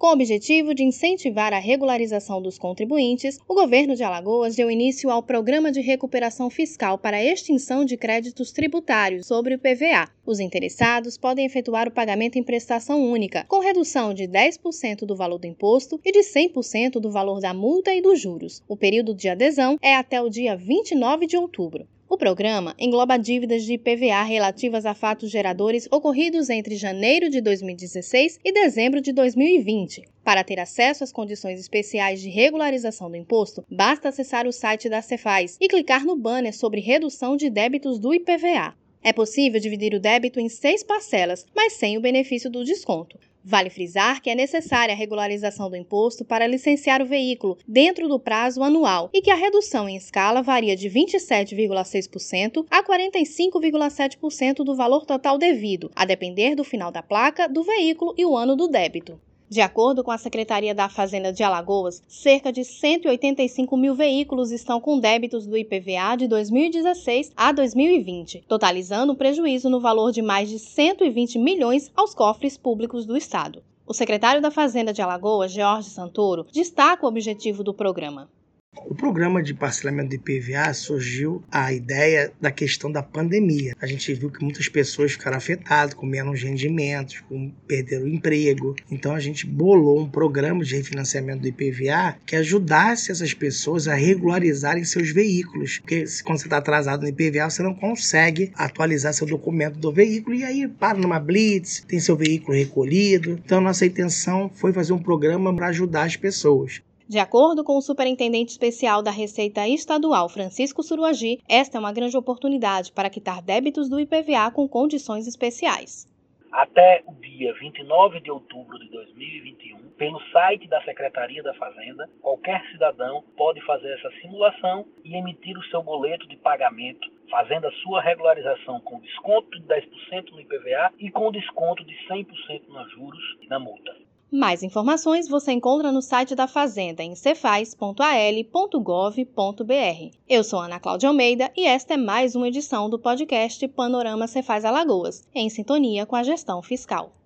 Com o objetivo de incentivar a regularização dos contribuintes, o governo de Alagoas deu início ao Programa de Recuperação Fiscal para Extinção de Créditos Tributários sobre o PVA. Os interessados podem efetuar o pagamento em prestação única, com redução de 10% do valor do imposto e de 100% do valor da multa e dos juros. O período de adesão é até o dia 29 de outubro. Programa engloba dívidas de IPVA relativas a fatos geradores ocorridos entre janeiro de 2016 e dezembro de 2020. Para ter acesso às condições especiais de regularização do imposto, basta acessar o site da Cefaz e clicar no banner sobre redução de débitos do IPVA. É possível dividir o débito em seis parcelas, mas sem o benefício do desconto. Vale frisar que é necessária a regularização do imposto para licenciar o veículo dentro do prazo anual e que a redução em escala varia de 27,6% a 45,7% do valor total devido, a depender do final da placa, do veículo e o ano do débito. De acordo com a Secretaria da Fazenda de Alagoas, cerca de 185 mil veículos estão com débitos do IPVA de 2016 a 2020, totalizando um prejuízo no valor de mais de 120 milhões aos cofres públicos do Estado. O secretário da Fazenda de Alagoas, Jorge Santoro, destaca o objetivo do programa. O programa de parcelamento de IPVA surgiu a ideia da questão da pandemia. A gente viu que muitas pessoas ficaram afetadas com menos rendimentos, com perderam o emprego. Então a gente bolou um programa de refinanciamento do IPVA que ajudasse essas pessoas a regularizarem seus veículos. Porque quando você está atrasado no IPVA, você não consegue atualizar seu documento do veículo e aí para numa blitz, tem seu veículo recolhido. Então nossa intenção foi fazer um programa para ajudar as pessoas. De acordo com o superintendente especial da Receita Estadual, Francisco Suruagi, esta é uma grande oportunidade para quitar débitos do IPVA com condições especiais. Até o dia 29 de outubro de 2021, pelo site da Secretaria da Fazenda, qualquer cidadão pode fazer essa simulação e emitir o seu boleto de pagamento, fazendo a sua regularização com desconto de 10% no IPVA e com desconto de 100% nos juros e na multa. Mais informações você encontra no site da Fazenda em cefaz.al.gov.br. Eu sou Ana Cláudia Almeida e esta é mais uma edição do podcast Panorama Cefaz Alagoas, em sintonia com a gestão fiscal.